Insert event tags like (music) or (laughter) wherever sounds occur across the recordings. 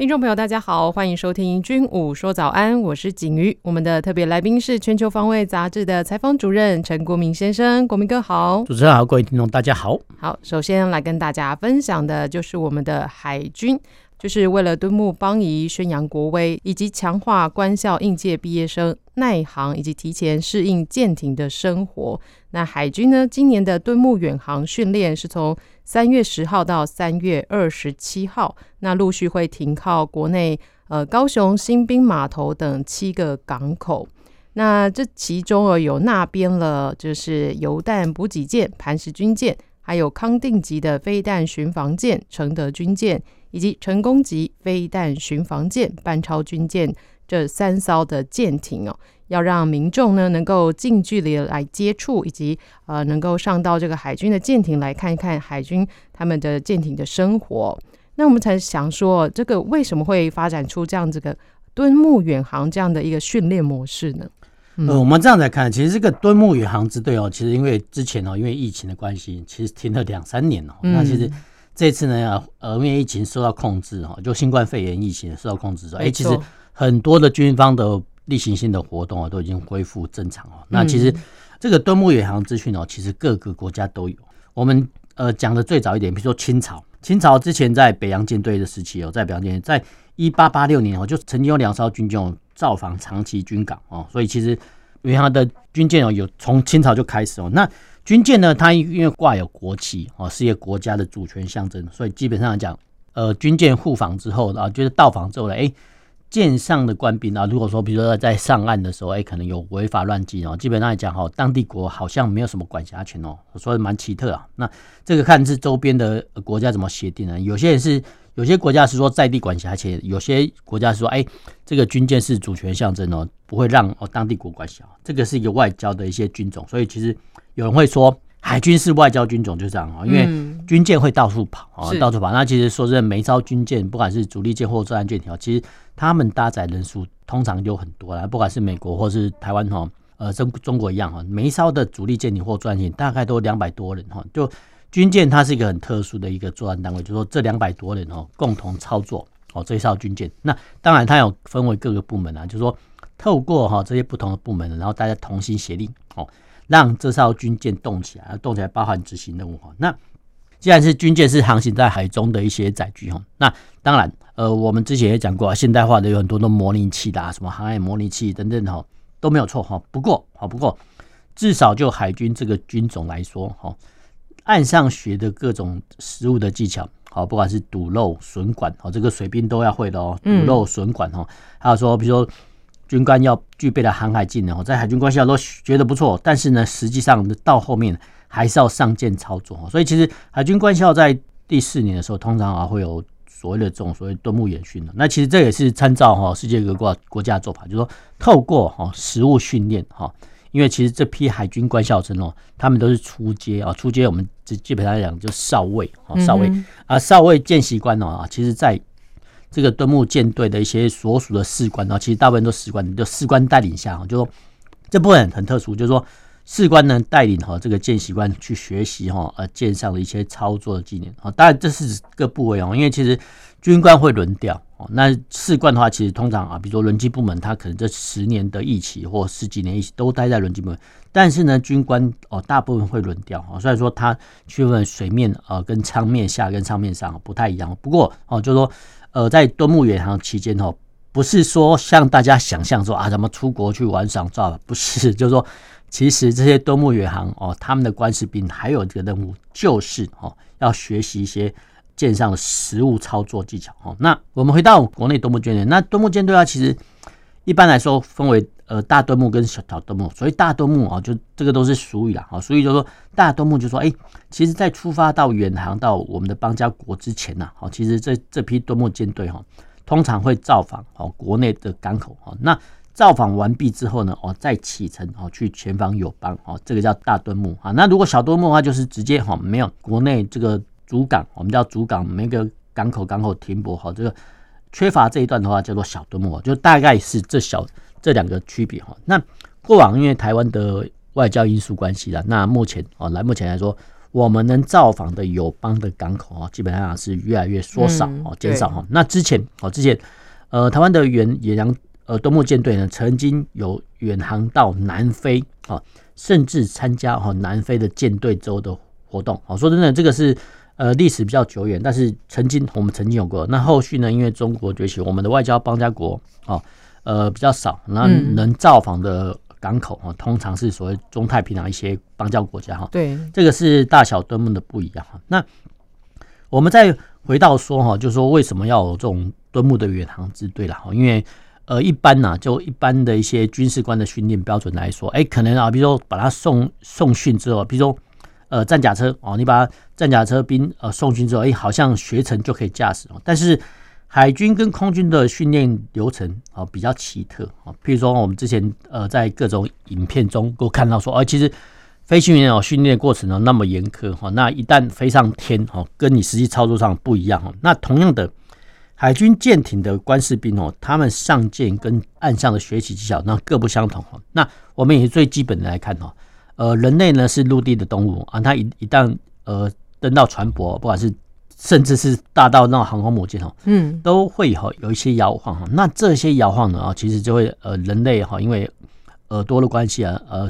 听众朋友，大家好，欢迎收听《军武说早安》，我是景瑜。我们的特别来宾是《全球防卫杂志》的采访主任陈国民先生，国民哥好。主持人好，各位听众大家好。好，首先来跟大家分享的就是我们的海军。就是为了敦睦邦谊、宣扬国威，以及强化官校应届毕业生耐航以及提前适应舰艇的生活。那海军呢，今年的敦睦远航训练是从三月十号到三月二十七号，那陆续会停靠国内呃高雄新兵码头等七个港口。那这其中哦有那边了，就是油弹补给舰磐石军舰，还有康定级的飞弹巡防舰承德军舰。以及成功级飞弹巡防舰、班超军舰这三艘的舰艇哦，要让民众呢能够近距离来接触，以及呃能够上到这个海军的舰艇来看一看海军他们的舰艇的生活。那我们才想说，这个为什么会发展出这样子的敦睦远航这样的一个训练模式呢？嗯、呃，我们这样来看，其实这个敦睦远航支队哦，其实因为之前哦，因为疫情的关系，其实停了两三年哦，嗯、那其实。这次呢，呃，因为疫情受到控制哈，就新冠肺炎疫情受到控制之后，哎，其实很多的军方的例行性的活动啊，都已经恢复正常哦。那其实这个敦睦远航资讯哦，其实各个国家都有。我们呃讲的最早一点，比如说清朝，清朝之前在北洋舰队的时期哦，在北洋舰队在一八八六年哦，就曾经有两艘军舰造访长崎军港哦，所以其实远航的军舰哦，有从清朝就开始哦，那。军舰呢，它因为挂有国旗哦，是一个国家的主权象征，所以基本上来讲，呃，军舰互访之后啊，就是到访之后呢，哎，舰上的官兵啊，如果说比如说在上岸的时候，哎，可能有违法乱纪哦，基本上来讲哈，当地国好像没有什么管辖权哦，所以蛮奇特啊。那这个看是周边的国家怎么协定呢？有些人是有些国家是说在地管辖且，有些国家是说，哎，这个军舰是主权象征哦，不会让哦当地国管辖。这个是一个外交的一些军种，所以其实。有人会说海军是外交军种，就这样啊，因为军舰会到处跑啊，到处跑。那其实说真的，每一艘军舰，不管是主力舰或作战舰艇，其实他们搭载人数通常就很多啦。不管是美国或是台湾哈，呃，中中国一样哈，每一艘的主力舰艇或作战舰大概都两百多人哈。就军舰它是一个很特殊的一个作战单位，就是说这两百多人哦，共同操作哦这一艘军舰。那当然它有分为各个部门啊，就是说透过哈这些不同的部门，然后大家同心协力哦。让这艘军舰动起来，动起来包含执行任务哈。那既然是军舰，是航行在海中的一些载具哈。那当然，呃，我们之前也讲过，现代化的有很多的模拟器的，什么航海模拟器等等哈，都没有错哈。不过，好不过，至少就海军这个军种来说哈，岸上学的各种食物的技巧，好，不管是堵漏、损管，好，这个水兵都要会的哦。堵漏、损管哈，还有说，比如说。军官要具备的航海技能，在海军官校都学得不错，但是呢，实际上到后面还是要上舰操作。所以其实海军官校在第四年的时候，通常啊会有所谓的这种所谓敦睦演训的。那其实这也是参照哈世界各国国家的做法，就是说透过哈实物训练哈，因为其实这批海军官校生哦，他们都是出阶啊，出阶我们基基本上来讲就少尉啊，少尉啊，少尉见习官哦啊，其实在。这个敦睦舰队的一些所属的士官，哦其实大部分都士官，就士官带领下，就说这部分很特殊，就是说士官呢带领哈这个见习官去学习哈呃舰上的一些操作的技能啊，当然这是个部位哦，因为其实军官会轮调哦，那士官的话其实通常啊，比如说轮机部门，他可能这十年的一期或十几年一期都待在轮机部门，但是呢军官哦大部分会轮调啊，虽然说他区分水面啊跟舱面下跟舱面上不太一样，不过哦就是说。呃，在敦睦远航期间哦，不是说像大家想象说啊，怎么出国去玩耍，知道吧？不是，(laughs) 就是说，其实这些敦睦远航哦，他们的官士兵还有这个任务，就是哦，要学习一些舰上的实务操作技巧哦。那我们回到国内敦睦舰队，那敦睦舰队啊，其实一般来说分为呃大敦睦跟小敦睦，所以大敦睦啊，就这个都是俗语啦啊，所以就说大敦睦就说哎。其实，在出发到远航到我们的邦交国之前呢，好，其实这这批敦睦舰队哈，通常会造访哦国内的港口哈。那造访完毕之后呢，哦，再启程哦，去前往友邦哦，这个叫大敦睦啊。那如果小敦睦的话，就是直接哈没有国内这个主港，我们叫主港，每个港口港口停泊哈，这个缺乏这一段的话，叫做小敦睦，就大概是这小这两个区别哈。那过往因为台湾的外交因素关系啦，那目前哦来目前来说，我们能造访的友邦的港口啊，基本上是越来越缩少哦，减少哈。那之前哦，之前呃，台湾的远远洋呃东木舰队呢，曾经有远航到南非啊，甚至参加哈南非的舰队周的活动。哦，说真的，这个是呃历史比较久远，但是曾经我们曾经有过。那后续呢，因为中国崛起，我们的外交邦交国哦，呃比较少，那能造访的。港口啊，通常是所谓中太平洋一些邦交国家哈。对，这个是大小敦睦的不一样哈。那我们再回到说哈，就是说为什么要有这种敦睦的远航支队了哈？因为呃，一般呐，就一般的一些军事官的训练标准来说，哎，可能啊，比如说把他送送训之后，比如说呃战甲车哦，你把战甲车兵呃送训之后，哎，好像学成就可以驾驶哦，但是。海军跟空军的训练流程啊比较奇特啊，譬如说我们之前呃在各种影片中都看到说，啊其实飞行员哦训练过程呢那么严苛哈，那一旦飞上天哈，跟你实际操作上不一样哈。那同样的海军舰艇的官士兵哦，他们上舰跟岸上的学习技巧那各不相同哈。那我们也是最基本的来看哈，呃人类呢是陆地的动物啊，它一一旦呃登到船舶，不管是甚至是大到那种航空母舰哦，嗯，都会哈有一些摇晃哈。那这些摇晃呢啊，其实就会呃人类哈，因为耳朵的关系啊，呃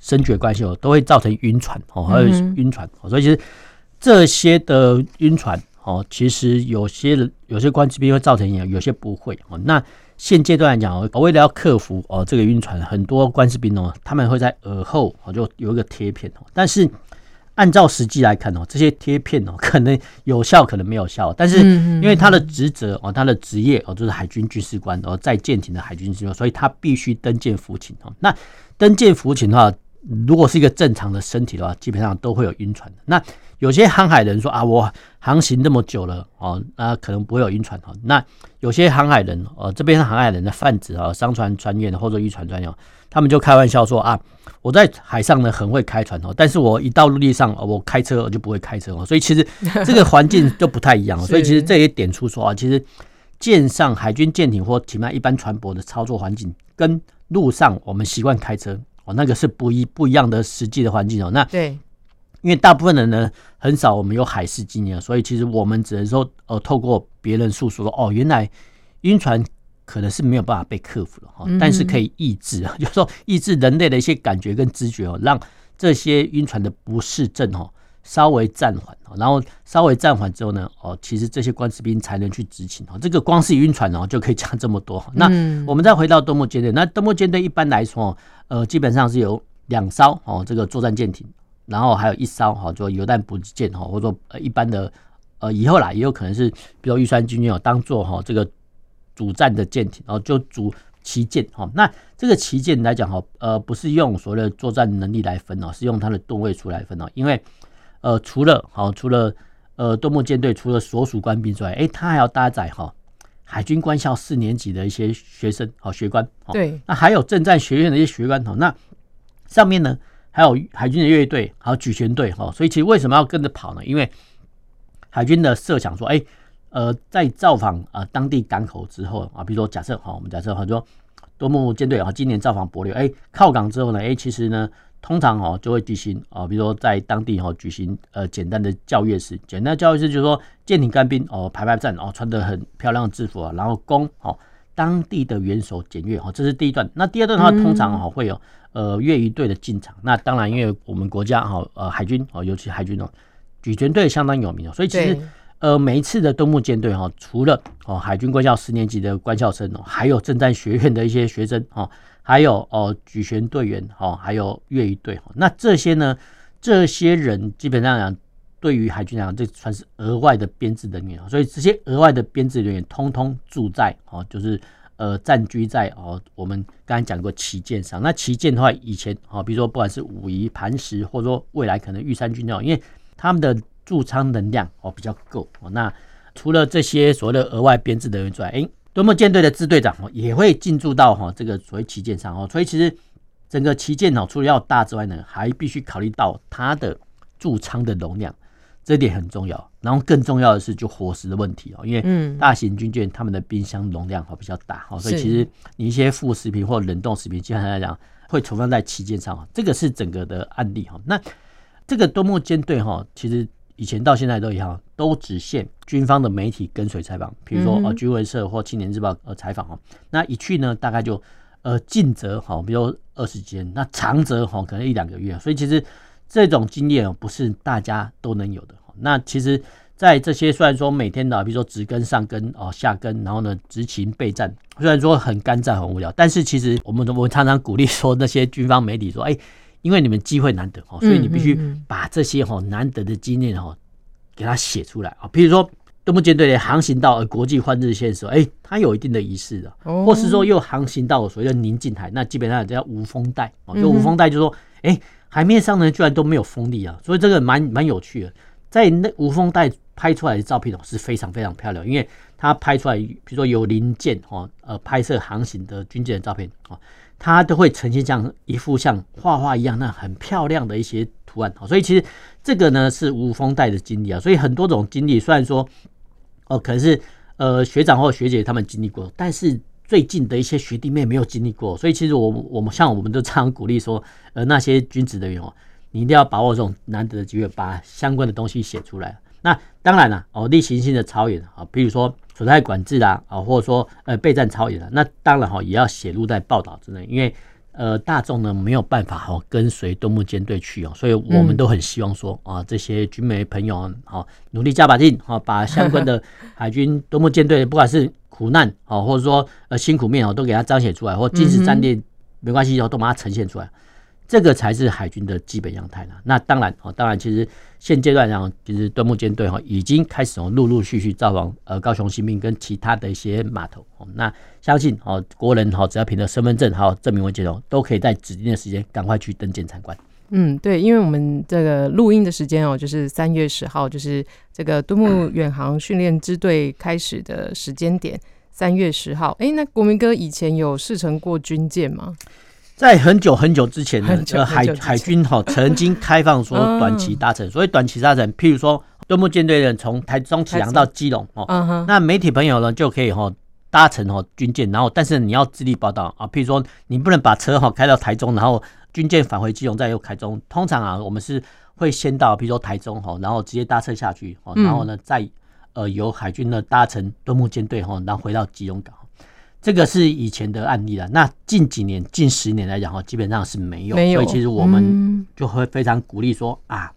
声觉关系哦，都会造成晕船哦，还有晕船。所以其实这些的晕船哦，其实有些有些官士兵会造成，有些不会哦。那现阶段来讲哦，为了要克服哦这个晕船，很多官士兵哦，他们会在耳后哦就有一个贴片哦，但是。按照实际来看哦，这些贴片哦，可能有效，可能没有效。但是因为他的职责哦，他的职业哦，就是海军军事官哦，在舰艇的海军军事官，所以他必须登舰服勤哦。那登舰服勤的话，如果是一个正常的身体的话，基本上都会有晕船的。那有些航海人说啊，我航行这么久了哦，那可能不会有晕船哦。那有些航海人哦，这边是航海人的泛指啊，商船船员或者渔船专用。他们就开玩笑说啊，我在海上呢很会开船哦，但是我一到陆地上，我开车我就不会开车哦，所以其实 (laughs) 这个环境就不太一样。所以其实这也点出说啊，其实舰上海军舰艇或其他一般船舶的操作环境，跟陆上我们习惯开车哦，那个是不一不一样的实际的环境哦。那对，因为大部分人呢很少我们有海事经验，所以其实我们只能说呃，透过别人诉说说哦，原来晕船。可能是没有办法被克服了哈，但是可以抑制啊，(laughs) 就是说抑制人类的一些感觉跟知觉哦，让这些晕船的不适症哦稍微暂缓，然后稍微暂缓之后呢，哦，其实这些官士兵才能去执勤哦。这个光是晕船哦就可以讲这么多。那我们再回到敦睦舰队，那敦睦舰队一般来说，呃，基本上是有两艘哦这个作战舰艇，然后还有一艘哈做油弹补给舰哈，或者说呃一般的呃以后啦也有可能是比如玉山军舰哦当做哈这个。主战的舰艇，然后就主旗舰哈。那这个旗舰来讲哈，呃，不是用所谓的作战能力来分哦，是用它的吨位数来分哦。因为呃，除了好，除了呃，敦睦舰队除了所属官兵之外，哎，它还要搭载哈海军官校四年级的一些学生好学官。对。那还有政战学院的一些学官好。那上面呢还有海军的乐队，还有举拳队哈。所以其实为什么要跟着跑呢？因为海军的设想说，哎。呃，在造访啊当地港口之后啊，比如说假设哈，我们假设很多敦睦舰队啊，今年造访帛琉，哎，靠港之后呢，哎，其实呢，通常哦就会举行啊，比如说在当地哈举行呃简单的教阅式，简单的教阅式就是说舰艇干兵哦排排站哦，穿得很漂亮的制服啊，然后供哦当地的元首检阅哈，这是第一段。那第二段的话，通常哈会有呃阅仪队的进场。那当然，因为我们国家哈呃海军哦，尤其海军哦举拳队相当有名哦，所以其实。呃，每一次的东部舰队哈，除了哦海军官校十年级的官校生哦，还有正战学院的一些学生哦，还有哦举拳队员哦，还有越狱队。那这些呢，这些人基本上讲，对于海军来讲，这算是额外的编制人员。所以这些额外的编制人员，通通住在哦，就是呃暂居在哦我们刚才讲过旗舰上。那旗舰的话，以前哦，比如说不管是武夷、磐石，或者说未来可能玉山军校，因为他们的驻舱能量哦比较够哦。那除了这些所谓的额外编制人员之外，哎，敦睦舰队的支队长哦也会进驻到哈这个所谓旗舰上哦，所以其实整个旗舰哦除了要大之外呢，还必须考虑到它的驻仓的容量，这点很重要。然后更重要的是就伙食的问题哦，因为大型军舰他们的冰箱容量哦比较大哦，所以其实你一些副食品或冷冻食品，基本上来讲会存放在旗舰上，这个是整个的案例哈。那这个多目舰队哈，其实。以前到现在都一样，都只限军方的媒体跟随采访，比如说呃军文社或青年日报呃采访哦。那一去呢，大概就呃近则哈，比如二十天，那长则哈可能一两个月。所以其实这种经验哦，不是大家都能有的。那其实，在这些虽然说每天的，比如说直跟、上跟哦、下跟，然后呢执勤备战，虽然说很干燥很无聊，但是其实我们我们常常鼓励说那些军方媒体说，哎。因为你们机会难得哦，所以你必须把这些哈难得的经验哈给它写出来啊。比如说，东部舰队航行到国际换日线的时候，哎，它有一定的仪式的，或是说又航行到所谓的宁静台，那基本上叫无风带哦。就无风带，就是说，哎，海面上呢居然都没有风力啊，所以这个蛮蛮有趣的。在那无风带拍出来的照片哦是非常非常漂亮，因为它拍出来，比如说有零件哦，呃，拍摄航行的军舰的照片啊。它都会呈现像一幅像画画一样那很漂亮的一些图案哦，所以其实这个呢是无风带的经历啊，所以很多种经历虽然说哦可能是呃学长或学姐他们经历过，但是最近的一些学弟妹没有经历过，所以其实我我们像我们都常鼓励说，呃那些军职人员哦，你一定要把握这种难得的机会，把相关的东西写出来。那当然了哦，例行性的操演啊，比如说。所在管制啊，啊，或者说呃备战操演啊，那当然哈也要写入在报道之内，因为呃大众呢没有办法哈跟随敦睦舰队去哦，所以我们都很希望说啊这些军媒朋友啊努力加把劲哈，把相关的海军敦睦舰队不管是苦难哦，或者说呃辛苦面哦都给它彰显出来，或军事战列没关系哦都把它呈现出来。这个才是海军的基本样态了。那当然哦，当然，其实现阶段上，其实端木舰队哈已经开始哦，陆陆续续造访呃高雄新兵跟其他的一些码头。那相信哦，国人哈只要凭着身份证还有证明文件哦，都可以在指定的时间赶快去登舰参观。嗯，对，因为我们这个录音的时间哦，就是三月十号，就是这个敦睦远航训练支队开始的时间点，三月十号。哎，那国民哥以前有试乘过军舰吗？在很久很久之前呢，这个海海军哈曾经开放说短期搭乘，所以短期搭乘，譬如说敦睦舰队的人从台中启航到基隆哦，那媒体朋友呢就可以哈搭乘哦军舰，然后但是你要自力报道啊，譬如说你不能把车哈开到台中，然后军舰返回基隆再由台中，通常啊我们是会先到譬如说台中哈，然后直接搭车下去哦，然后呢再呃由海军呢搭乘敦睦舰队哈，然后回到基隆港。这个是以前的案例了。那近几年、近十年来讲哈，基本上是没有。没有。所以其实我们就会非常鼓励说啊，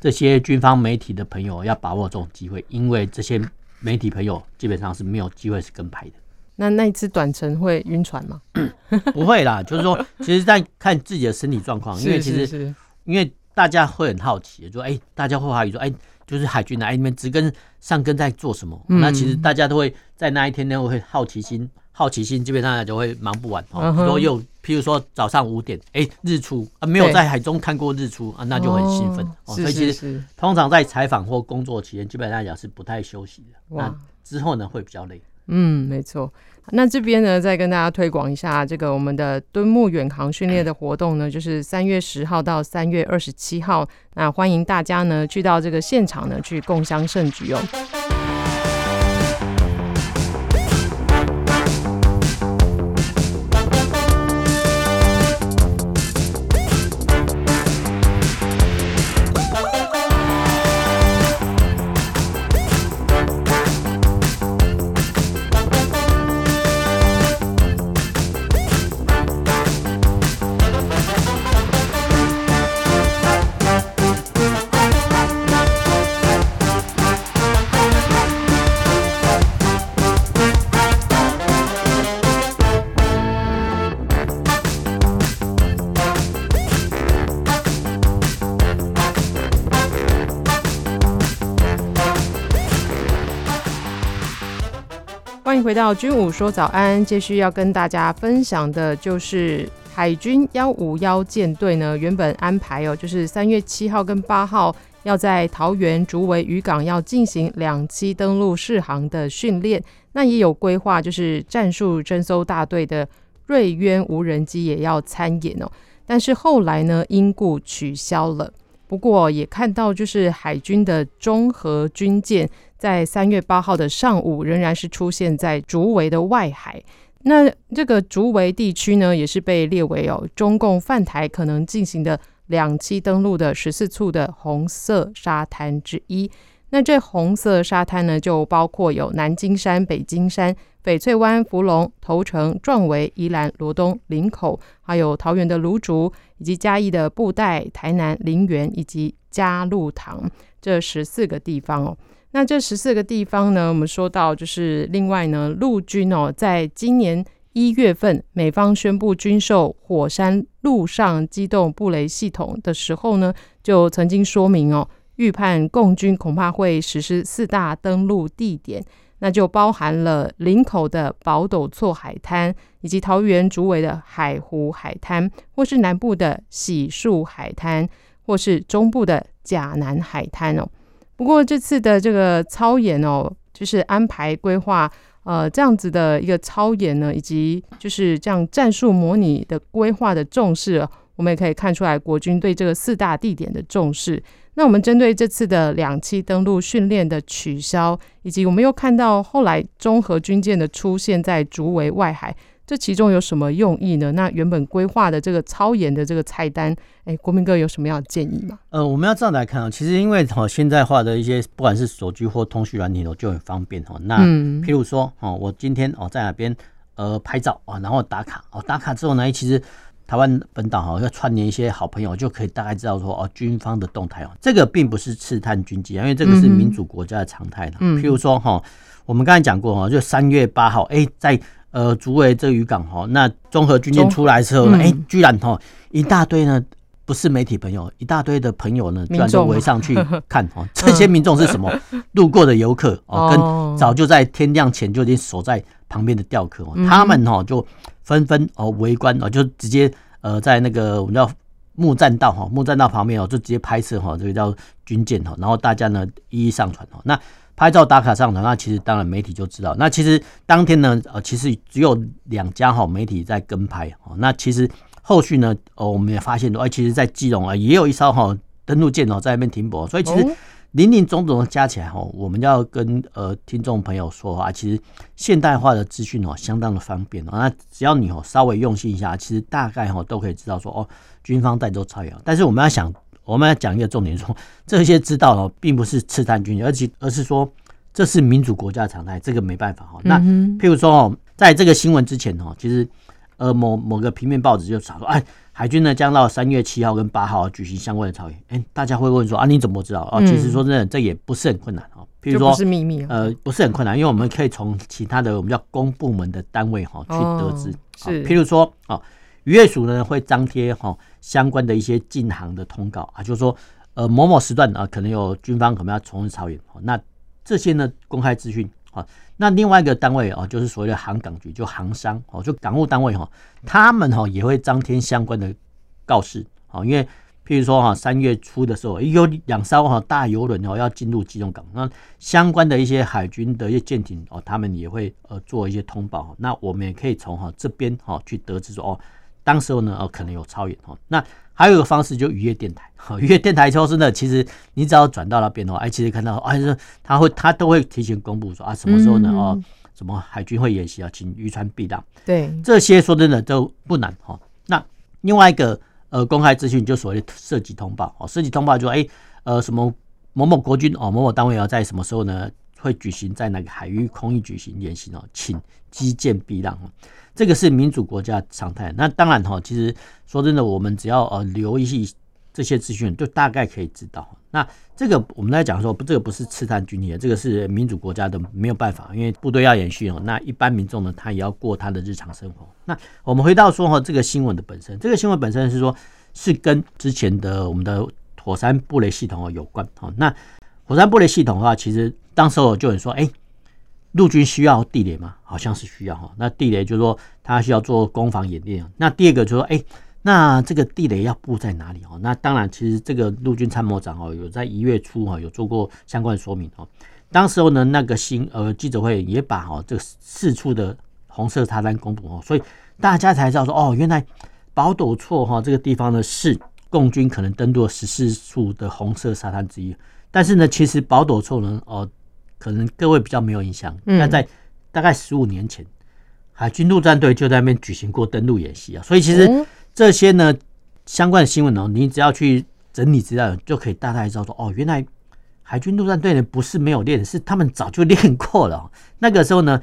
这些军方媒体的朋友要把握这种机会，因为这些媒体朋友基本上是没有机会是跟拍的。那那一次短程会晕船吗？(coughs) 不会啦，就是说，其实在看自己的身体状况，(laughs) 因为其实因为大家会很好奇，就哎，大家会怀疑说，哎，就是海军来你们直跟上跟在做什么？那其实大家都会在那一天呢，会好奇心。好奇心基本上就会忙不完哦。比如说又，譬如说早上五点，哎，日出啊，没有在海中看过日出啊，那就很兴奋哦。所以其实通常在采访或工作期间，基本上来讲是不太休息的。那之后呢，会比较累。嗯，没错。那这边呢，再跟大家推广一下这个我们的敦睦远航训练的活动呢，就是三月十号到三月二十七号，那欢迎大家呢去到这个现场呢去共襄盛举哦。回到军武说早安，继续要跟大家分享的就是海军幺五幺舰队呢，原本安排哦，就是三月七号跟八号要在桃园竹围渔港要进行两栖登陆试航的训练，那也有规划，就是战术侦搜大队的瑞渊无人机也要参演哦。但是后来呢，因故取消了。不过也看到，就是海军的中和军舰在三月八号的上午，仍然是出现在竹围的外海。那这个竹围地区呢，也是被列为哦，中共犯台可能进行的两栖登陆的十四处的红色沙滩之一。那这红色沙滩呢，就包括有南京山、北京山、翡翠湾、福隆、头城、壮围、宜兰、罗东、林口，还有桃园的芦竹，以及嘉义的布袋、台南林园以及嘉鹿塘这十四个地方哦。那这十四个地方呢，我们说到就是另外呢，陆军哦，在今年一月份，美方宣布军售火山陆上机动布雷系统的时候呢，就曾经说明哦，预判共军恐怕会实施四大登陆地点。那就包含了林口的宝斗厝海滩，以及桃园竹围的海湖海滩，或是南部的喜树海滩，或是中部的甲南海滩哦。不过这次的这个操演哦，就是安排规划呃这样子的一个操演呢，以及就是这样战术模拟的规划的重视，我们也可以看出来国军对这个四大地点的重视。那我们针对这次的两栖登陆训练的取消，以及我们又看到后来中和军舰的出现在竹围外海，这其中有什么用意呢？那原本规划的这个超严的这个菜单，哎，国民哥有什么样的建议吗？呃，我们要这样来看啊，其实因为哈现在化的一些不管是手机或通讯软体哦，就很方便哈。那譬如说哦，我今天哦在哪边呃拍照啊，然后打卡哦，打卡之后呢，其实。台湾本岛哈要串联一些好朋友，就可以大概知道说哦，军方的动态哦，这个并不是刺探军机啊，因为这个是民主国家的常态的。嗯，譬如说哈，我们刚才讲过哈，就三月八号，哎，在呃竹围这个渔港哈，那综合军舰出来之后呢，哎，居然哈一大堆呢，不是媒体朋友，一大堆的朋友呢，居然就围上去看哦，(laughs) 这些民众是什么？路过的游客哦，跟早就在天亮前就已经守在旁边的钓客哦，他们哦就。纷纷哦围观哦，就直接呃在那个我们叫木栈道哈，木栈道旁边哦，就直接拍摄哈，这个叫军舰哈，然后大家呢一一上传哦。那拍照打卡上传，那其实当然媒体就知道。那其实当天呢，呃，其实只有两家哈媒体在跟拍哦。那其实后续呢，哦，我们也发现说，哎，其实，在基隆啊，也有一艘哈登陆舰哦在那边停泊，所以其实。林林总总的加起来哈，我们要跟呃听众朋友说啊，其实现代化的资讯哦，相当的方便哦。那只要你哦稍微用心一下，其实大概哈都可以知道说哦，军方在做操演。但是我们要想，我们要讲一个重点说，说 (laughs) 这些知道哦，并不是刺探军，而且而是说这是民主国家的常态，这个没办法哈。那譬如说哦，在这个新闻之前哦，其实呃某某个平面报纸就查说，哎。海军呢将到三月七号跟八号举行相关的操演。哎，大家会问说啊，你怎么知道啊？其实说真的，这也不是很困难哦。譬如说，不是秘密，呃，不是很困难，因为我们可以从其他的我们叫公部门的单位哈去得知。是，譬如说啊，渔业署呢会张贴哈相关的一些禁航的通告啊，就是说呃某某时段啊可能有军方可能要从事操演。那这些呢公开资讯。啊，那另外一个单位啊，就是所谓的航港局，就航商哦，就港务单位哈，他们哈也会张贴相关的告示。啊，因为譬如说哈，三月初的时候，有两艘哈大游轮哦要进入基隆港，那相关的一些海军的一些舰艇哦，他们也会呃做一些通报。那我们也可以从哈这边哈去得知说哦，当时候呢哦可能有超远哈，那。还有一个方式，就渔业电台。(laughs) 渔业电台就是呢，其实你只要转到那边的话，哎，其实看到，哎，是他会，他都会提前公布说啊，什么时候呢？哦，什么海军会演习啊，请渔船避让。对，这些说真的都不难哈。那另外一个呃公开资讯，就所谓的射击通报哦，射击通报就哎呃什么某某国军哦，某某单位要在什么时候呢会举行在那个海域空域举行演习哦，请机舰避让。这个是民主国家常态。那当然哈，其实说真的，我们只要呃留意这些资讯，就大概可以知道。那这个我们来讲说，不，这个不是刺探军力，这个是民主国家的没有办法，因为部队要演训哦。那一般民众呢，他也要过他的日常生活。那我们回到说哈，这个新闻的本身，这个新闻本身是说，是跟之前的我们的火山布雷系统有关。那火山布雷系统的话，其实当时我就有人说，哎。陆军需要地雷吗？好像是需要哈。那地雷就是说，它需要做攻防演练。那第二个就是说，哎，那这个地雷要布在哪里哦？那当然，其实这个陆军参谋长哦，有在一月初哈有做过相关的说明哦。当时候呢，那个新呃记者会也把哈这四处的红色沙滩公布哦，所以大家才知道说哦，原来宝斗厝哈这个地方呢是共军可能登陆了十四处的红色沙滩之一。但是呢，其实宝斗厝呢哦，可能各位比较没有印象，那在大概十五年前，海军陆战队就在那边举行过登陆演习啊，所以其实。这些呢相关的新闻哦，你只要去整理资料，就可以大概知道说，哦，原来海军陆战队呢不是没有练，是他们早就练过了。那个时候呢，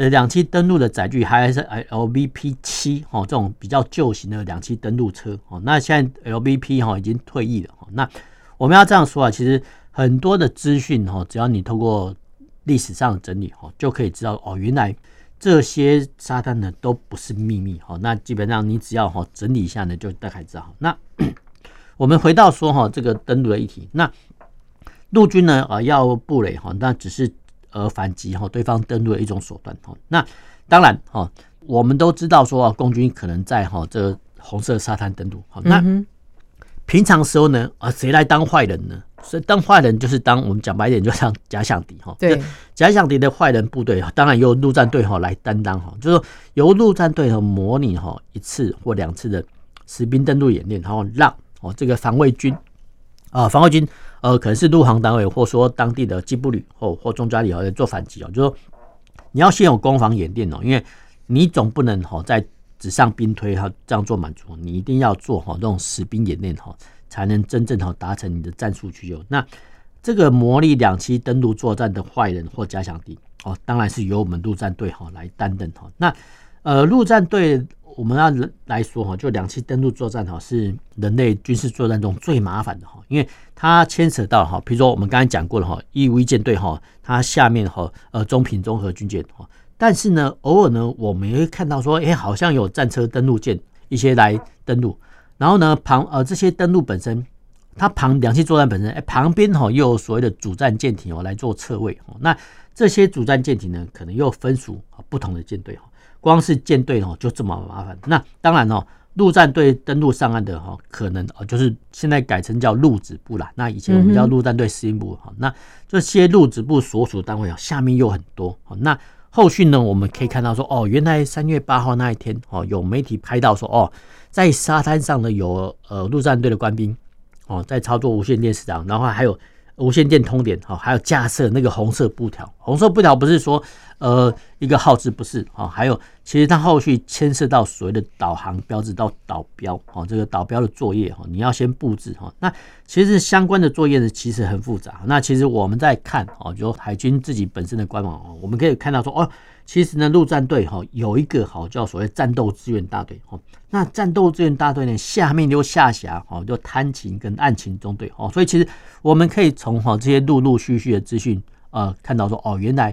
呃，两栖登陆的载具还是 LVP 七哦，这种比较旧型的两栖登陆车哦。那现在 LVP 哈已经退役了哈。那我们要这样说啊，其实很多的资讯哈，只要你透过历史上的整理哈，就可以知道哦，原来。这些沙滩呢都不是秘密哈，那基本上你只要哈整理一下呢，就大概知道。那 (clears throat) 我们回到说哈这个登陆的议题，那陆军呢啊要布雷哈，那只是呃反击哈对方登陆的一种手段哈。那当然哈，我们都知道说啊，共军可能在哈这个红色沙滩登陆哈。那平常时候呢啊，谁来当坏人呢？所以当坏人就是当我们讲白一点，就像假想敌哈。对，假想敌的坏人部队，当然由陆战队哈来担当哈，就是说由陆战队和模拟哈一次或两次的士兵登陆演练，然后让哦这个防卫军啊防卫军呃可能是陆航单位，或说当地的机步旅或或中嘉旅来做反击哦，就说你要先有攻防演练哦，因为你总不能哈在纸上兵推哈这样做满足，你一定要做哈这种实兵演练哈。才能真正好达成你的战术需求。那这个模拟两栖登陆作战的坏人或假想敌哦，当然是由我们陆战队哈来担任哈。那呃，陆战队我们要来说哈，就两栖登陆作战哈是人类军事作战中最麻烦的哈，因为它牵扯到哈，比如说我们刚才讲过了哈，义乌舰队哈，它下面哈呃中品综合军舰哈，但是呢，偶尔呢，我们也会看到说，哎，好像有战车登陆舰一些来登陆。然后呢，旁呃这些登陆本身，它旁两栖作战本身，哎旁边哈又有所谓的主战舰艇哦来做侧卫哦。那这些主战舰艇呢，可能又分属不同的舰队哈。光是舰队哦就这么麻烦。那当然哦，陆战队登陆上岸的哈，可能哦就是现在改成叫陆指部啦。那以前我们叫陆战队司令部哈。那这些陆指部所属单位啊，下面又很多。那后续呢，我们可以看到说，哦，原来三月八号那一天哦，有媒体拍到说，哦。在沙滩上呢，有呃陆战队的官兵哦，在操作无线电视长，然后还有无线电通联，哈，还有架设那个红色布条。红色布条不是说呃一个号志，不是啊，还有其实它后续牵涉到所谓的导航标志到导标哦，这个导标的作业哈，你要先布置哈。那其实相关的作业呢，其实很复杂。那其实我们在看哦，就海军自己本身的官网哦，我们可以看到说哦。其实呢，陆战队哈有一个好叫所谓战斗支援大队哦。那战斗支援大队呢，下面又下辖哦，就滩勤跟岸勤中队哦。所以其实我们可以从哈这些陆陆续续的资讯呃看到说哦，原来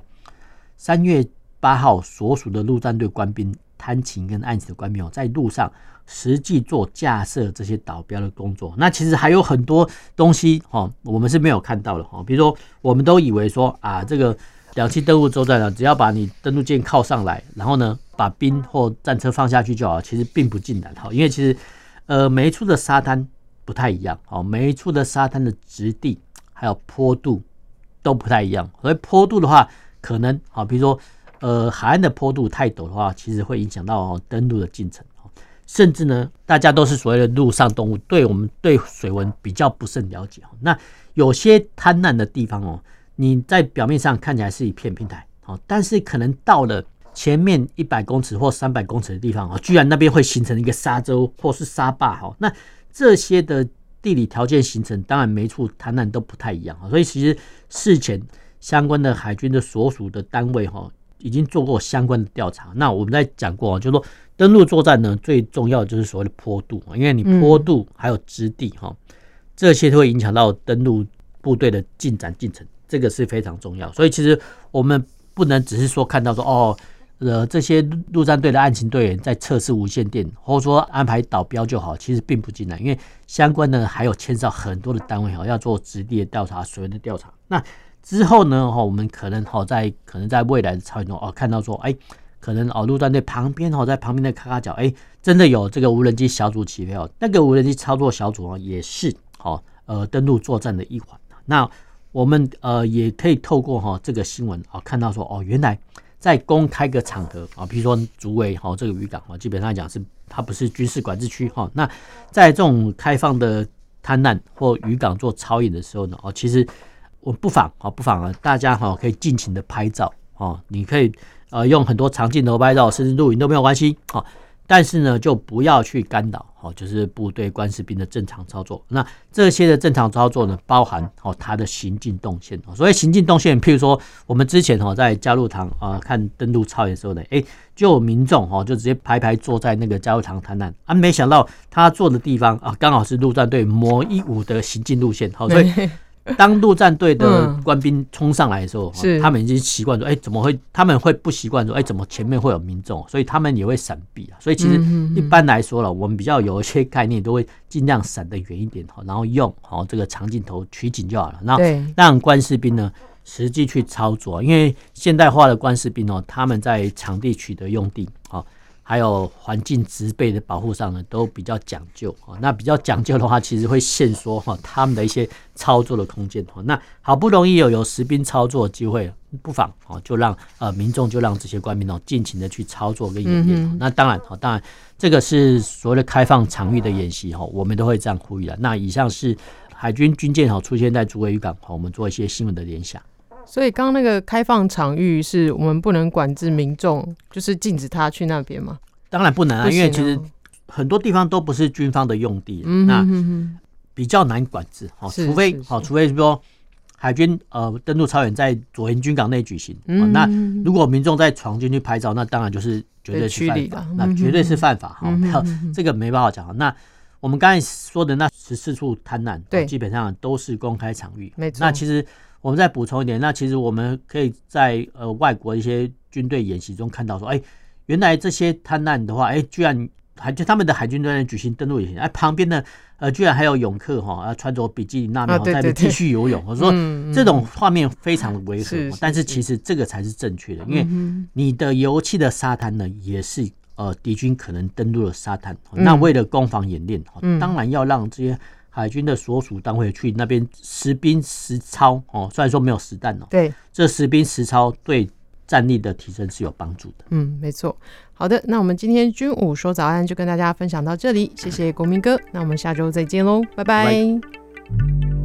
三月八号所属的陆战队官兵、滩勤跟岸勤的官兵哦，在路上实际做架设这些导标的工作。那其实还有很多东西哈，我们是没有看到的哈。比如说，我们都以为说啊这个。两栖登陆作战呢，只要把你登陆舰靠上来，然后呢，把兵或战车放下去就好。其实并不尽然哈，因为其实呃每一处的沙滩不太一样哦，每一处的沙滩的质地还有坡度都不太一样。所以坡度的话，可能啊，比如说呃海岸的坡度太陡的话，其实会影响到登陆的进程。甚至呢，大家都是所谓的陆上动物，对我们对水文比较不甚了解。那有些滩难的地方哦。你在表面上看起来是一片平台，好，但是可能到了前面一百公尺或三百公尺的地方啊，居然那边会形成一个沙洲或是沙坝，哈，那这些的地理条件形成，当然每处滩难都不太一样，所以其实事前相关的海军的所属的单位哈，已经做过相关的调查。那我们在讲过，就是说登陆作战呢，最重要的就是所谓的坡度，因为你坡度还有质地哈，这些都会影响到登陆部队的进展进程。这个是非常重要，所以其实我们不能只是说看到说哦，呃，这些陆战队的案情队员在测试无线电，或者说安排导标就好，其实并不尽然，因为相关的还有牵涉很多的单位哈，要做质地的调查、水文的调查。那之后呢，哈，我们可能哈在可能在未来的操作中哦，看到说，哎，可能哦陆战队旁边哦，在旁边的咔咔角，哎，真的有这个无人机小组起飞哦。那个无人机操作小组哦，也是好呃登陆作战的一环。那我们呃也可以透过哈这个新闻啊看到说哦，原来在公开个场合啊，比如说竹围哈这个渔港啊，基本上讲是它不是军事管制区哈。那在这种开放的滩岸或渔港做操演的时候呢，哦，其实我不妨啊不妨啊，大家哈可以尽情的拍照哦，你可以。呃，用很多长镜头拍照，甚至录影都没有关系，好，但是呢，就不要去干扰，好，就是部队官士兵的正常操作。那这些的正常操作呢，包含哦他的行进动线。所谓行进动线，譬如说我们之前哦在加入堂啊看登陆操演时候呢，哎，就有民众哦就直接排排坐在那个加入堂谈谈啊，没想到他坐的地方啊，刚好是陆战队模一五的行进路线，好，所以。(laughs) 当陆战队的官兵冲上来的时候，嗯、他们已经习惯说：“哎、欸，怎么会？他们会不习惯说：哎、欸，怎么前面会有民众？所以他们也会闪避啊。所以其实一般来说了，我们比较有一些概念，都会尽量闪得远一点，然后用好这个长镜头取景就好了。然后让官士兵呢实际去操作，因为现代化的官士兵哦，他们在场地取得用地啊。还有环境植被的保护上呢，都比较讲究啊。那比较讲究的话，其实会限缩哈他们的一些操作的空间哈。那好不容易有有实兵操作的机会，不妨哦就让呃民众就让这些官兵哦尽情的去操作跟演练。那当然哈，当然这个是所谓的开放场域的演习哈，我们都会这样呼吁的。那以上是海军军舰哈出现在竹围渔港，我们做一些新闻的联想。所以刚刚那个开放场域是我们不能管制民众，就是禁止他去那边吗？当然不能啊，因为其实很多地方都不是军方的用地，那比较难管制。好，除非好，除非说海军呃登陆操演在左营军港内举行，那如果民众在闯进去拍照，那当然就是绝对是犯法，那绝对是犯法哈。这个没办法讲。那我们刚才说的那十四处滩岸，对，基本上都是公开场域。没错。那其实。我们再补充一点，那其实我们可以在呃外国一些军队演习中看到说，哎，原来这些滩岸的话，哎，居然还就他们的海军队举行登陆演习，哎，旁边的，呃，居然还有泳客哈，穿着比基尼那面在那继续游泳。我说这种画面非常的违和，但是其实这个才是正确的，因为你的油气的沙滩呢，也是呃敌军可能登陆的沙滩，那为了攻防演练，当然要让这些。海军的所属单位去那边实兵实操哦，虽然说没有实弹哦，对，这实兵实操对战力的提升是有帮助的。嗯，没错。好的，那我们今天军武说早安就跟大家分享到这里，谢谢国民哥。那我们下周再见喽，拜拜。拜拜。